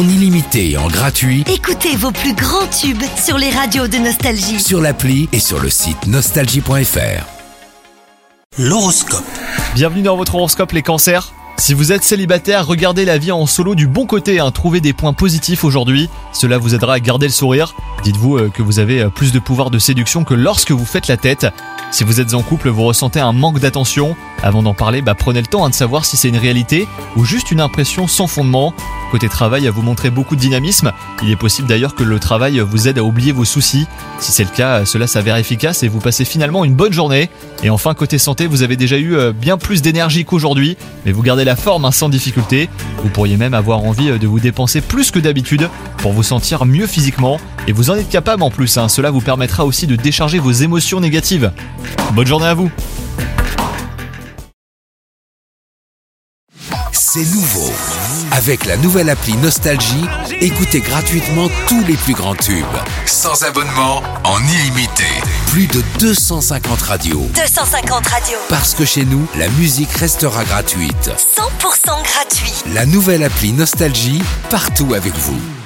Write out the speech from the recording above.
en illimité et en gratuit Écoutez vos plus grands tubes sur les radios de Nostalgie. sur l'appli et sur le site nostalgie.fr. L'horoscope. Bienvenue dans votre horoscope les cancers. Si vous êtes célibataire, regardez la vie en solo du bon côté, hein. trouvez des points positifs aujourd'hui, cela vous aidera à garder le sourire. Dites-vous euh, que vous avez euh, plus de pouvoir de séduction que lorsque vous faites la tête. Si vous êtes en couple, vous ressentez un manque d'attention. Avant d'en parler, bah, prenez le temps hein, de savoir si c'est une réalité ou juste une impression sans fondement. Côté travail, vous montrez beaucoup de dynamisme. Il est possible d'ailleurs que le travail vous aide à oublier vos soucis. Si c'est le cas, cela s'avère efficace et vous passez finalement une bonne journée. Et enfin, côté santé, vous avez déjà eu euh, bien plus d'énergie qu'aujourd'hui, mais vous gardez la forme hein, sans difficulté. Vous pourriez même avoir envie euh, de vous dépenser plus que d'habitude pour vous sentir mieux physiquement. Et vous en êtes capable en plus, hein. cela vous permettra aussi de décharger vos émotions négatives. Bonne journée à vous C'est nouveau. Avec la nouvelle appli Nostalgie, écoutez gratuitement tous les plus grands tubes. Sans abonnement, en illimité. Plus de 250 radios. 250 radios. Parce que chez nous, la musique restera gratuite. 100% gratuit. La nouvelle appli Nostalgie, partout avec vous.